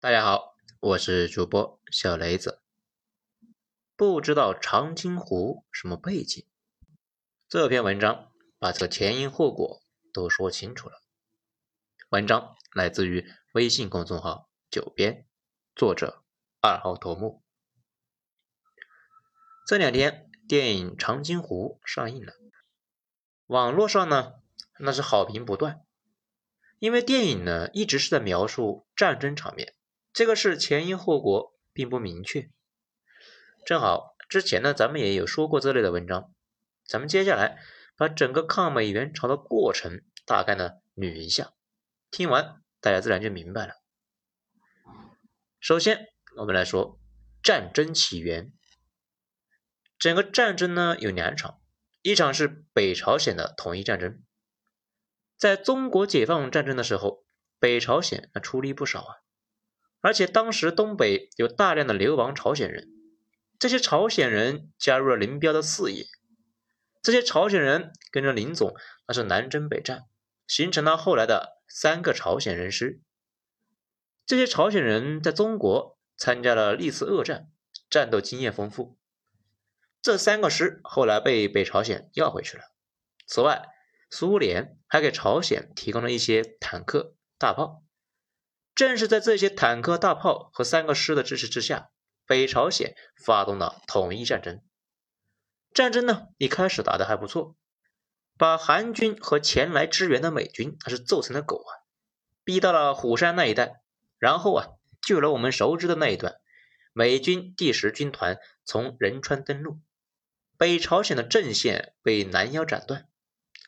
大家好，我是主播小雷子。不知道长津湖什么背景？这篇文章把这个前因后果都说清楚了。文章来自于微信公众号“九编”，作者二号头目。这两天电影《长津湖》上映了，网络上呢那是好评不断。因为电影呢一直是在描述战争场面，这个是前因后果并不明确。正好之前呢咱们也有说过这类的文章，咱们接下来把整个抗美援朝的过程大概呢捋一下，听完大家自然就明白了。首先我们来说战争起源，整个战争呢有两场，一场是北朝鲜的统一战争。在中国解放战争的时候，北朝鲜那出力不少啊，而且当时东北有大量的流亡朝鲜人，这些朝鲜人加入了林彪的事业，这些朝鲜人跟着林总那是南征北战，形成了后来的三个朝鲜人师。这些朝鲜人在中国参加了历次恶战，战斗经验丰富。这三个师后来被北朝鲜要回去了。此外，苏联还给朝鲜提供了一些坦克、大炮。正是在这些坦克、大炮和三个师的支持之下，北朝鲜发动了统一战争。战争呢，一开始打得还不错，把韩军和前来支援的美军那是揍成了狗啊，逼到了虎山那一带。然后啊，就有了我们熟知的那一段：美军第十军团从仁川登陆，北朝鲜的阵线被拦腰斩断。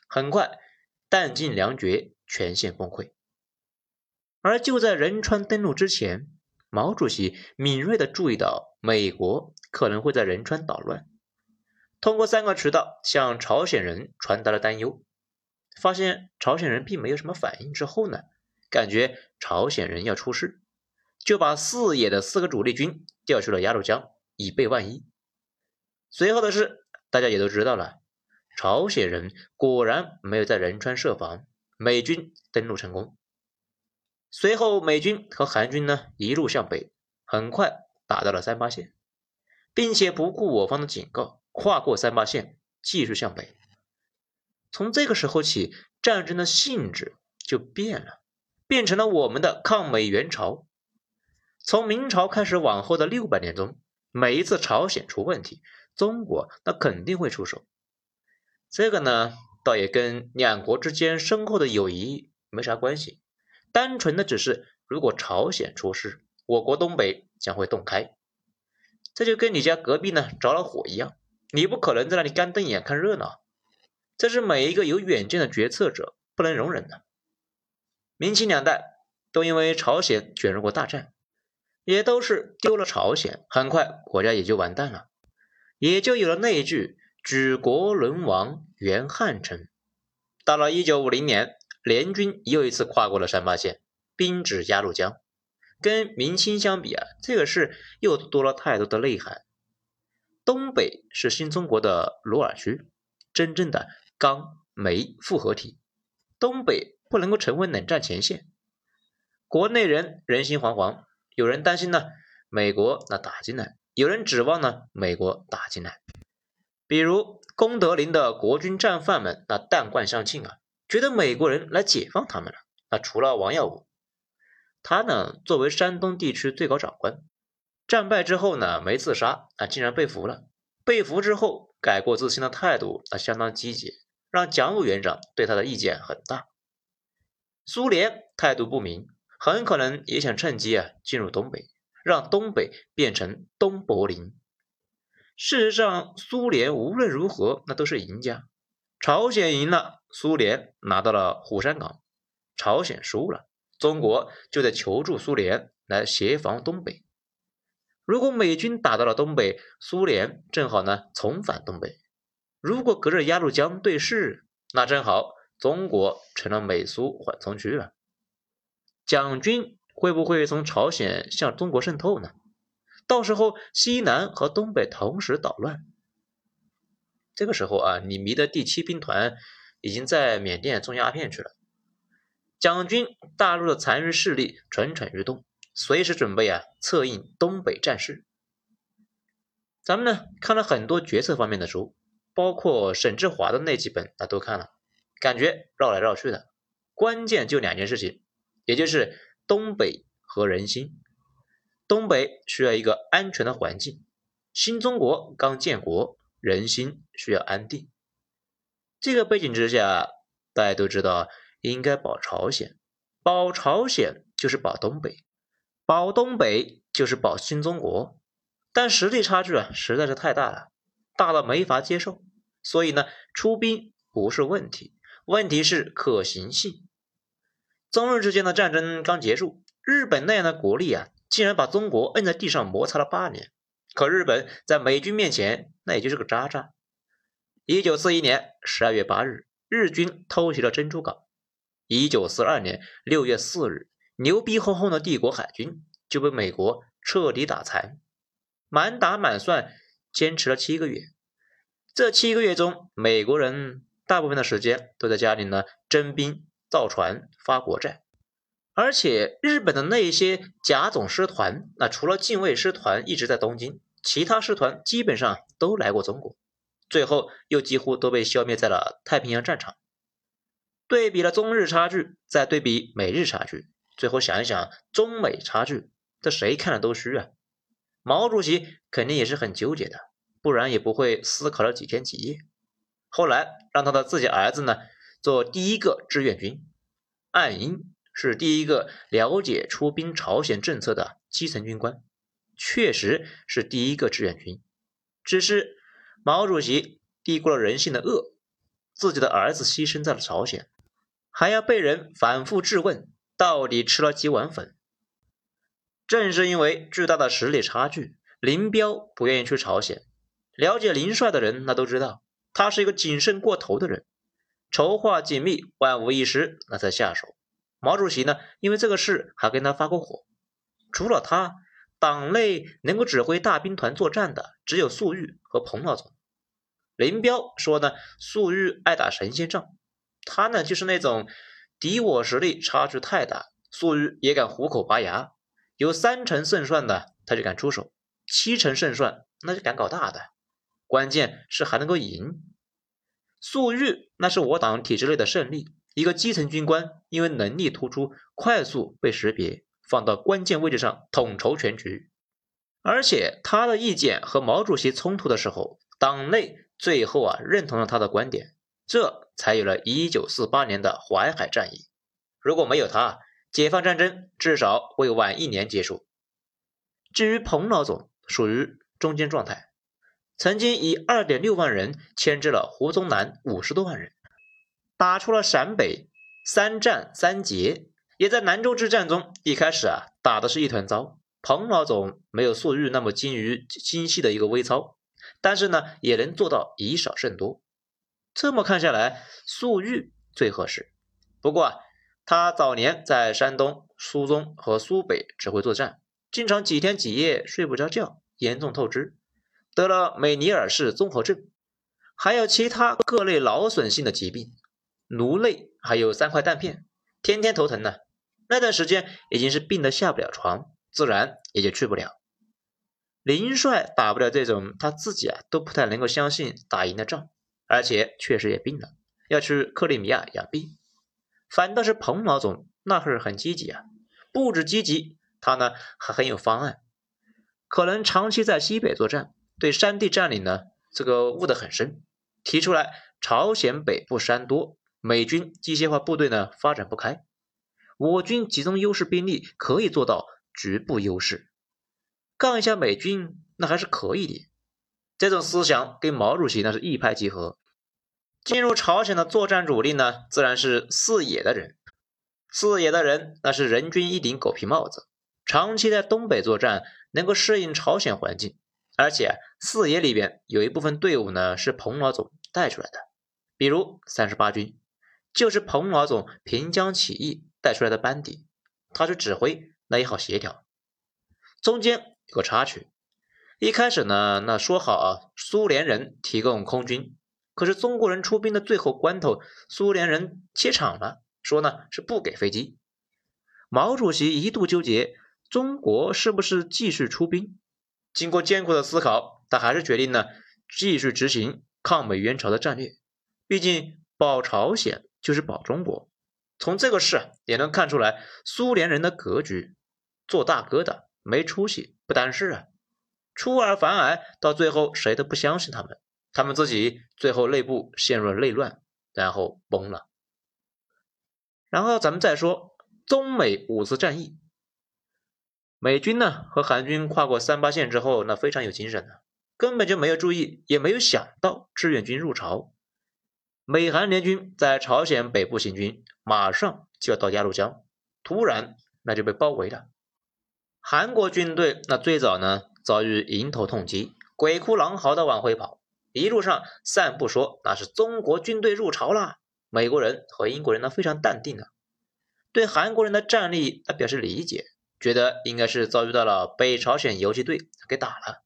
很快，弹尽粮绝，全线崩溃。而就在仁川登陆之前，毛主席敏锐地注意到美国可能会在仁川捣乱，通过三个渠道向朝鲜人传达了担忧。发现朝鲜人并没有什么反应之后呢，感觉朝鲜人要出事，就把四野的四个主力军调去了鸭绿江，以备万一。随后的事，大家也都知道了。朝鲜人果然没有在仁川设防，美军登陆成功。随后，美军和韩军呢一路向北，很快打到了三八线，并且不顾我方的警告，跨过三八线继续向北。从这个时候起，战争的性质就变了，变成了我们的抗美援朝。从明朝开始往后的六百年中，每一次朝鲜出问题，中国那肯定会出手。这个呢，倒也跟两国之间深厚的友谊没啥关系，单纯的只是如果朝鲜出事，我国东北将会洞开。这就跟你家隔壁呢着了火一样，你不可能在那里干瞪眼看热闹，这是每一个有远见的决策者不能容忍的。明清两代都因为朝鲜卷入过大战，也都是丢了朝鲜，很快国家也就完蛋了，也就有了那一句。举国沦亡，元汉臣。到了一九五零年，联军又一次跨过了三八线，兵至鸭绿江。跟明清相比啊，这个事又多了太多的内涵。东北是新中国的鲁尔区，真正的钢煤复合体。东北不能够成为冷战前线。国内人人心惶惶，有人担心呢，美国那打进来；有人指望呢，美国打进来。比如功德林的国军战犯们，那弹冠相庆啊，觉得美国人来解放他们了。那除了王耀武，他呢作为山东地区最高长官，战败之后呢没自杀啊，竟然被俘了。被俘之后改过自新的态度啊相当积极，让蒋委员长对他的意见很大。苏联态度不明，很可能也想趁机啊进入东北，让东北变成东柏林。事实上，苏联无论如何那都是赢家。朝鲜赢了，苏联拿到了虎山港；朝鲜输了，中国就得求助苏联来协防东北。如果美军打到了东北，苏联正好呢重返东北。如果隔着鸭绿江对视，那正好中国成了美苏缓冲区了。蒋军会不会从朝鲜向中国渗透呢？到时候西南和东北同时捣乱，这个时候啊，李弥的第七兵团已经在缅甸种鸦片去了。蒋军大陆的残余势力蠢蠢欲动，随时准备啊策应东北战事。咱们呢看了很多决策方面的书，包括沈志华的那几本，那都看了，感觉绕来绕去的，关键就两件事情，也就是东北和人心。东北需要一个安全的环境，新中国刚建国，人心需要安定。这个背景之下，大家都知道应该保朝鲜，保朝鲜就是保东北，保东北就是保新中国。但实力差距啊实在是太大了，大到没法接受。所以呢，出兵不是问题，问题是可行性。中日之间的战争刚结束，日本那样的国力啊。竟然把中国摁在地上摩擦了八年，可日本在美军面前那也就是个渣渣。一九四一年十二月八日，日军偷袭了珍珠港。一九四二年六月四日，牛逼哄哄的帝国海军就被美国彻底打残。满打满算坚持了七个月，这七个月中，美国人大部分的时间都在家里呢，征兵、造船、发国债。而且日本的那些甲种师团，那除了近卫师团一直在东京，其他师团基本上都来过中国，最后又几乎都被消灭在了太平洋战场。对比了中日差距，再对比美日差距，最后想一想中美差距，这谁看了都虚啊！毛主席肯定也是很纠结的，不然也不会思考了几天几夜。后来让他的自己儿子呢做第一个志愿军，岸英。是第一个了解出兵朝鲜政策的基层军官，确实是第一个志愿军。只是毛主席低估了人性的恶，自己的儿子牺牲在了朝鲜，还要被人反复质问到底吃了几碗粉。正是因为巨大的实力差距，林彪不愿意去朝鲜。了解林帅的人那都知道，他是一个谨慎过头的人，筹划紧密，万无一失，那才下手。毛主席呢？因为这个事还跟他发过火。除了他，党内能够指挥大兵团作战的只有粟裕和彭老总。林彪说呢，粟裕爱打神仙仗，他呢就是那种敌我实力差距太大，粟裕也敢虎口拔牙。有三成胜算的他就敢出手，七成胜算那就敢搞大的。关键是还能够赢。粟裕那是我党体制内的胜利。一个基层军官因为能力突出，快速被识别，放到关键位置上统筹全局。而且他的意见和毛主席冲突的时候，党内最后啊认同了他的观点，这才有了一九四八年的淮海战役。如果没有他，解放战争至少会晚一年结束。至于彭老总，属于中间状态，曾经以二点六万人牵制了胡宗南五十多万人。打出了陕北三战三捷，也在兰州之战中，一开始啊打的是一团糟。彭老总没有粟裕那么精于精细的一个微操，但是呢也能做到以少胜多。这么看下来，粟裕最合适。不过啊，他早年在山东、苏中和苏北指挥作战，经常几天几夜睡不着觉，严重透支，得了美尼尔氏综合症，还有其他各类劳损性的疾病。颅内还有三块弹片，天天头疼呢。那段时间已经是病得下不了床，自然也就去不了。林帅打不了这种他自己啊都不太能够相信打赢的仗，而且确实也病了，要去克里米亚养病。反倒是彭老总那会儿很积极啊，不止积极，他呢还很有方案。可能长期在西北作战，对山地占领呢这个悟得很深，提出来朝鲜北部山多。美军机械化部队呢发展不开，我军集中优势兵力可以做到局部优势，杠一下美军那还是可以的。这种思想跟毛主席那是一拍即合。进入朝鲜的作战主力呢，自然是四野的人。四野的人那是人均一顶狗皮帽子，长期在东北作战，能够适应朝鲜环境。而且四野里边有一部分队伍呢是彭老总带出来的，比如三十八军。就是彭老总平江起义带出来的班底，他去指挥那也好协调。中间有个插曲，一开始呢，那说好啊，苏联人提供空军，可是中国人出兵的最后关头，苏联人切场了，说呢是不给飞机。毛主席一度纠结，中国是不是继续出兵？经过艰苦的思考，他还是决定呢继续执行抗美援朝的战略。毕竟保朝鲜就是保中国。从这个事也能看出来，苏联人的格局，做大哥的没出息，不担事啊，出尔反尔，到最后谁都不相信他们，他们自己最后内部陷入了内乱，然后崩了。然后咱们再说中美五次战役，美军呢和韩军跨过三八线之后，那非常有精神的，根本就没有注意，也没有想到志愿军入朝。美韩联军在朝鲜北部行军，马上就要到鸭绿江，突然那就被包围了。韩国军队那最早呢遭遇迎头痛击，鬼哭狼嚎的往回跑，一路上散布说那是中国军队入朝了。美国人和英国人呢非常淡定啊，对韩国人的战力他表示理解，觉得应该是遭遇到了北朝鲜游击队给打了，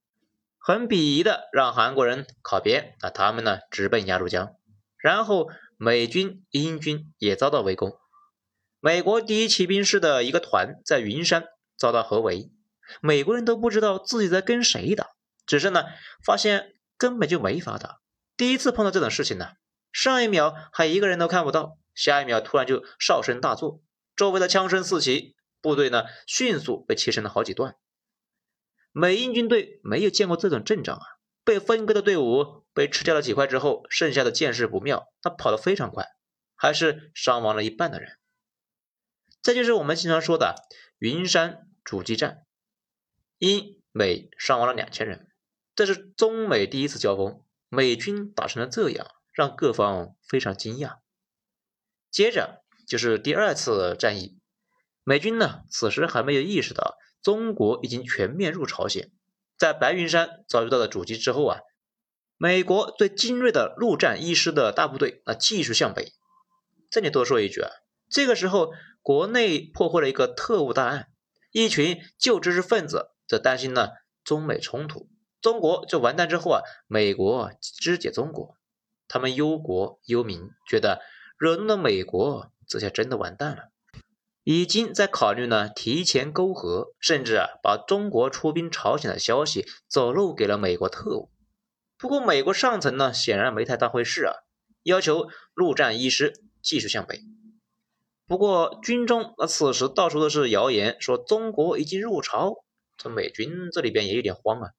很鄙夷的让韩国人靠边，那他们呢直奔鸭绿江。然后美军、英军也遭到围攻，美国第一骑兵师的一个团在云山遭到合围，美国人都不知道自己在跟谁打，只是呢发现根本就没法打。第一次碰到这种事情呢，上一秒还一个人都看不到，下一秒突然就哨声大作，周围的枪声四起，部队呢迅速被切成了好几段。美英军队没有见过这种阵仗啊。被分割的队伍被吃掉了几块之后，剩下的见势不妙，他跑得非常快，还是伤亡了一半的人。这就是我们经常说的云山阻击战，英美伤亡了两千人。这是中美第一次交锋，美军打成了这样，让各方非常惊讶。接着就是第二次战役，美军呢此时还没有意识到中国已经全面入朝鲜。在白云山遭遇到了阻击之后啊，美国最精锐的陆战一师的大部队啊继续向北。这里多说一句啊，这个时候国内破获了一个特务大案，一群旧知识分子则担心呢中美冲突，中国就完蛋之后啊，美国肢解中国，他们忧国忧民，觉得惹怒了美国，这下真的完蛋了。已经在考虑呢，提前沟和，甚至啊，把中国出兵朝鲜的消息走漏给了美国特务。不过，美国上层呢，显然没太当回事啊，要求陆战一师继续向北。不过，军中那此时到处都是谣言，说中国已经入朝，这美军这里边也有点慌啊。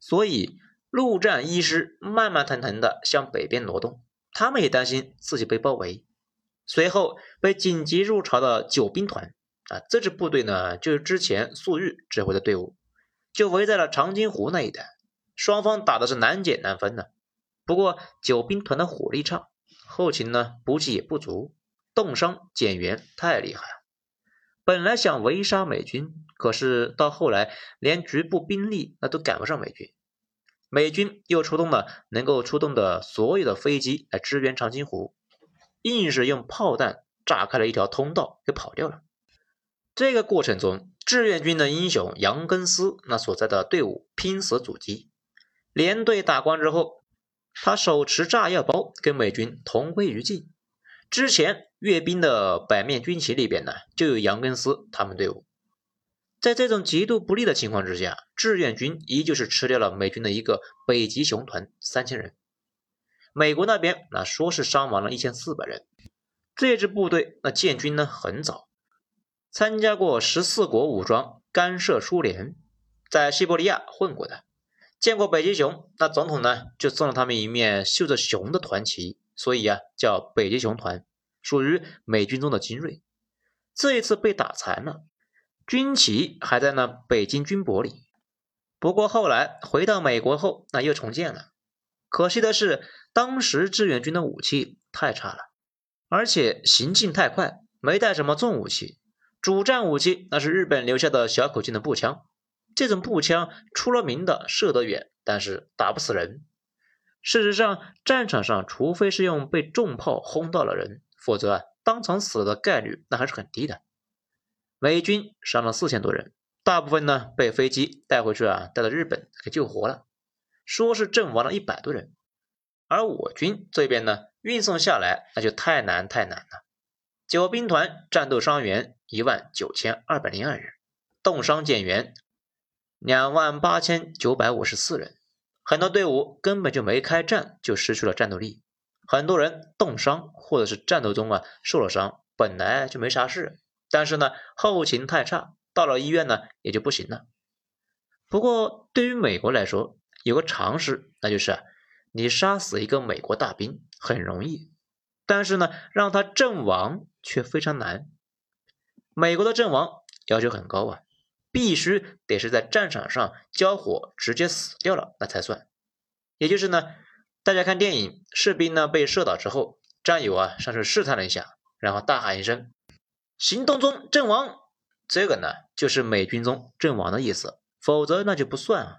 所以，陆战一师慢慢腾腾的向北边挪动，他们也担心自己被包围。随后被紧急入朝的九兵团啊，这支部队呢，就是之前粟裕指挥的队伍，就围在了长津湖那一带，双方打的是难解难分的。不过九兵团的火力差，后勤呢补给也不足，冻伤减员太厉害了。本来想围杀美军，可是到后来连局部兵力那都赶不上美军，美军又出动了能够出动的所有的飞机来支援长津湖。硬是用炮弹炸开了一条通道，给跑掉了。这个过程中，志愿军的英雄杨根思那所在的队伍拼死阻击，连队打光之后，他手持炸药包跟美军同归于尽。之前阅兵的百面军旗里边呢，就有杨根思他们队伍。在这种极度不利的情况之下，志愿军依旧是吃掉了美军的一个北极熊团三千人。美国那边那说是伤亡了一千四百人，这支部队那建军呢很早，参加过十四国武装干涉苏联，在西伯利亚混过的，见过北极熊，那总统呢就送了他们一面绣着熊的团旗，所以啊叫北极熊团，属于美军中的精锐。这一次被打残了，军旗还在那北京军博里，不过后来回到美国后，那又重建了。可惜的是，当时志愿军的武器太差了，而且行进太快，没带什么重武器。主战武器那是日本留下的小口径的步枪，这种步枪出了名的射得远，但是打不死人。事实上，战场上除非是用被重炮轰到了人，否则啊，当场死的概率那还是很低的。美军伤了四千多人，大部分呢被飞机带回去啊，带到日本给救活了。说是阵亡了一百多人，而我军这边呢，运送下来那就太难太难了。九兵团战斗伤员一万九千二百零二人，冻伤减员两万八千九百五十四人，很多队伍根本就没开战就失去了战斗力，很多人冻伤或者是战斗中啊受了伤，本来就没啥事，但是呢后勤太差，到了医院呢也就不行了。不过对于美国来说，有个常识，那就是你杀死一个美国大兵很容易，但是呢让他阵亡却非常难。美国的阵亡要求很高啊。必须得是在战场上交火直接死掉了那才算。也就是呢，大家看电影，士兵呢被射倒之后，战友啊上去试探了一下，然后大喊一声“行动中阵亡”，这个呢就是美军中阵亡的意思，否则那就不算啊。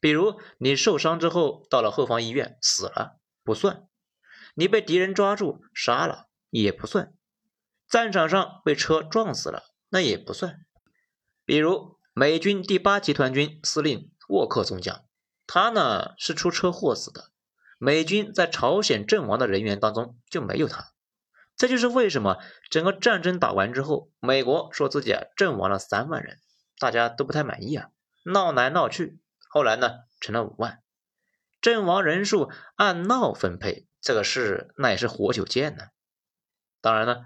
比如你受伤之后到了后方医院死了不算，你被敌人抓住杀了也不算，战场上被车撞死了那也不算。比如美军第八集团军司令沃克中将，他呢是出车祸死的。美军在朝鲜阵亡的人员当中就没有他，这就是为什么整个战争打完之后，美国说自己啊阵亡了三万人，大家都不太满意啊，闹来闹去，后来呢成了五万。阵亡人数按闹分配，这个事那也是活久见呢。当然了，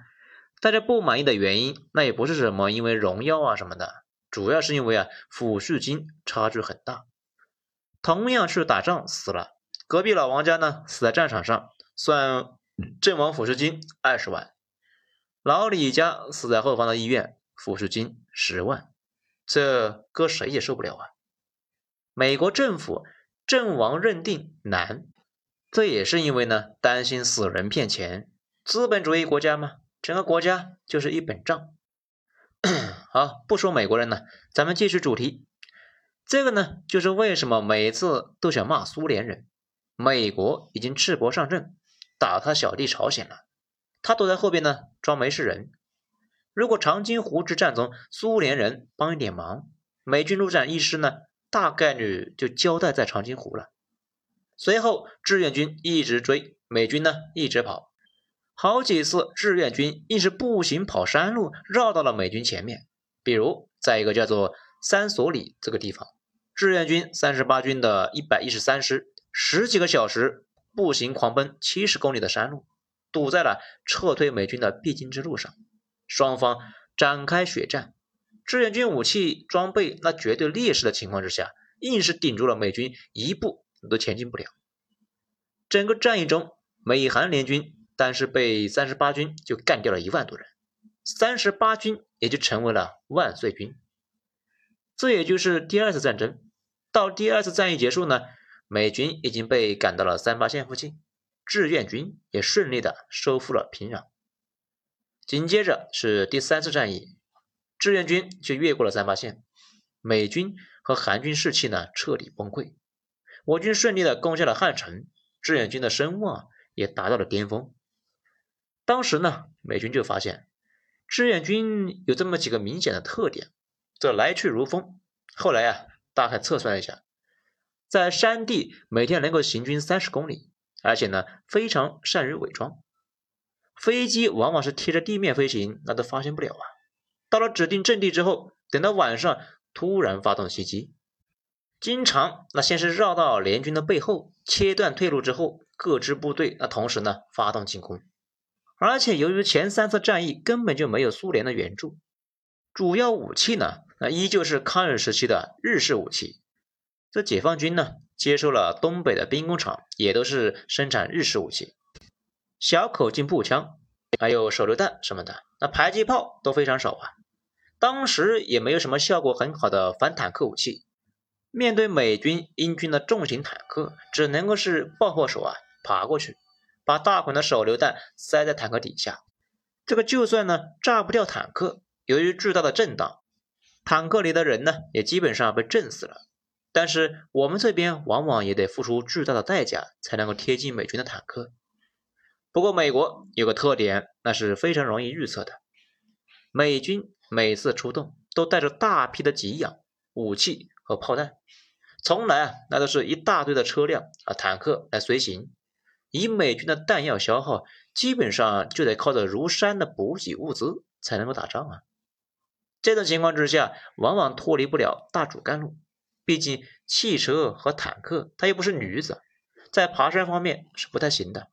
大家不满意的原因，那也不是什么因为荣耀啊什么的。主要是因为啊，抚恤金差距很大。同样去打仗死了，隔壁老王家呢死在战场上，算阵亡抚恤金二十万；老李家死在后方的医院，抚恤金十万。这搁谁也受不了啊！美国政府阵亡认定难，这也是因为呢担心死人骗钱。资本主义国家嘛，整个国家就是一本账。好，不说美国人了，咱们继续主题。这个呢，就是为什么每次都想骂苏联人。美国已经赤膊上阵，打他小弟朝鲜了，他躲在后边呢，装没事人。如果长津湖之战中苏联人帮一点忙，美军陆战一师呢，大概率就交代在长津湖了。随后志愿军一直追，美军呢一直跑。好几次，志愿军硬是步行跑山路，绕到了美军前面。比如，在一个叫做三所里这个地方，志愿军三十八军的一百一十三师十几个小时步行狂奔七十公里的山路，堵在了撤退美军的必经之路上。双方展开血战，志愿军武器装备那绝对劣势的情况之下，硬是顶住了美军一步都前进不了。整个战役中，美韩联军。但是被三十八军就干掉了一万多人，三十八军也就成为了万岁军。这也就是第二次战争。到第二次战役结束呢，美军已经被赶到了三八线附近，志愿军也顺利的收复了平壤。紧接着是第三次战役，志愿军就越过了三八线，美军和韩军士气呢彻底崩溃。我军顺利的攻下了汉城，志愿军的声望也达到了巅峰。当时呢，美军就发现志愿军有这么几个明显的特点，这来去如风。后来啊，大概测算一下，在山地每天能够行军三十公里，而且呢非常善于伪装。飞机往往是贴着地面飞行，那都发现不了啊。到了指定阵地之后，等到晚上突然发动袭击，经常那先是绕到联军的背后，切断退路之后，各支部队那同时呢发动进攻。而且由于前三次战役根本就没有苏联的援助，主要武器呢，那依旧是抗日时期的日式武器。这解放军呢，接收了东北的兵工厂，也都是生产日式武器，小口径步枪，还有手榴弹什么的，那迫击炮都非常少啊。当时也没有什么效果很好的反坦克武器，面对美军、英军的重型坦克，只能够是爆破手啊，爬过去。把大款的手榴弹塞在坦克底下，这个就算呢炸不掉坦克，由于巨大的震荡，坦克里的人呢也基本上被震死了。但是我们这边往往也得付出巨大的代价才能够贴近美军的坦克。不过美国有个特点，那是非常容易预测的，美军每次出动都带着大批的给养武器和炮弹，从来啊那都是一大堆的车辆啊坦克来随行。以美军的弹药消耗，基本上就得靠着如山的补给物资才能够打仗啊。这种情况之下，往往脱离不了大主干路。毕竟汽车和坦克，它又不是驴子，在爬山方面是不太行的。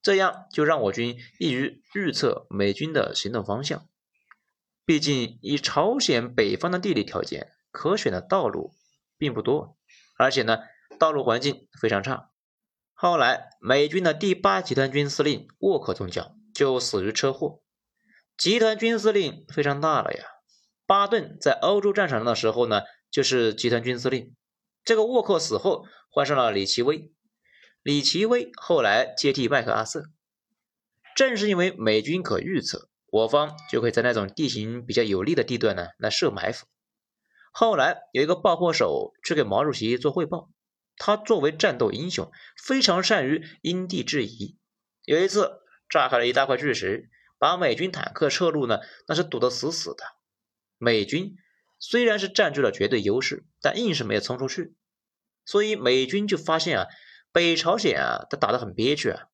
这样就让我军易于预测美军的行动方向。毕竟以朝鲜北方的地理条件，可选的道路并不多，而且呢，道路环境非常差。后来，美军的第八集团军司令沃克中将就死于车祸。集团军司令非常大了呀。巴顿在欧洲战场上的时候呢，就是集团军司令。这个沃克死后，换上了李奇微。李奇微后来接替麦克阿瑟。正是因为美军可预测，我方就可以在那种地形比较有利的地段呢来设埋伏。后来有一个爆破手去给毛主席做汇报。他作为战斗英雄，非常善于因地制宜。有一次炸开了一大块巨石，把美军坦克撤路呢，那是堵得死死的。美军虽然是占据了绝对优势，但硬是没有冲出去。所以美军就发现啊，北朝鲜啊，他打得很憋屈啊，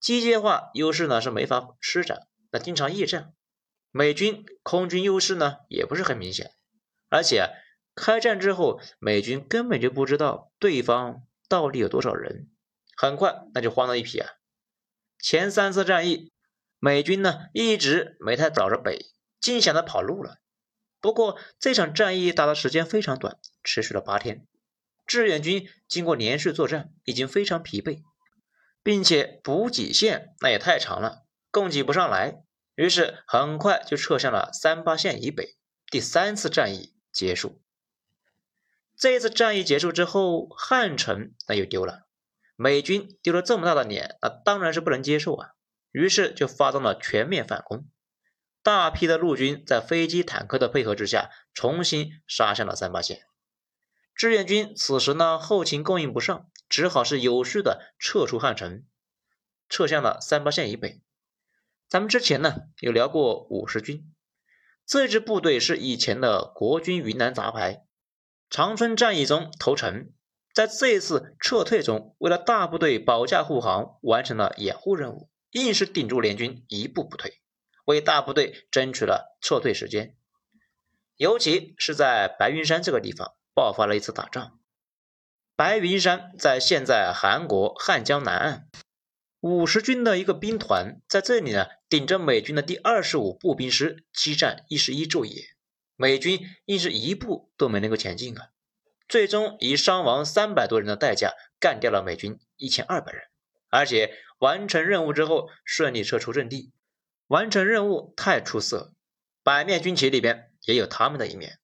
机械化优势呢是没法施展，那经常夜战。美军空军优势呢也不是很明显，而且。开战之后，美军根本就不知道对方到底有多少人，很快那就慌了一批啊！前三次战役，美军呢一直没太找着北，尽想着跑路了。不过这场战役打的时间非常短，持续了八天。志愿军经过连续作战，已经非常疲惫，并且补给线那也太长了，供给不上来，于是很快就撤向了三八线以北。第三次战役结束。这一次战役结束之后，汉城那又丢了，美军丢了这么大的脸，那当然是不能接受啊。于是就发动了全面反攻，大批的陆军在飞机、坦克的配合之下，重新杀向了三八线。志愿军此时呢，后勤供应不上，只好是有序的撤出汉城，撤向了三八线以北。咱们之前呢有聊过五十军，这支部队是以前的国军云南杂牌。长春战役中投诚，在这一次撤退中，为了大部队保驾护航，完成了掩护任务，硬是顶住联军一步不退，为大部队争取了撤退时间。尤其是在白云山这个地方爆发了一次打仗。白云山在现在韩国汉江南岸，五十军的一个兵团在这里呢，顶着美军的第二十五步兵师激战一十一昼夜。美军硬是一步都没能够前进啊！最终以伤亡三百多人的代价干掉了美军一千二百人，而且完成任务之后顺利撤出阵地，完成任务太出色，百面军旗里边也有他们的一面。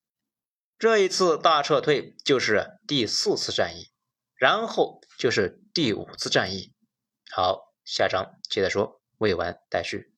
这一次大撤退就是第四次战役，然后就是第五次战役。好，下章接着说，未完待续。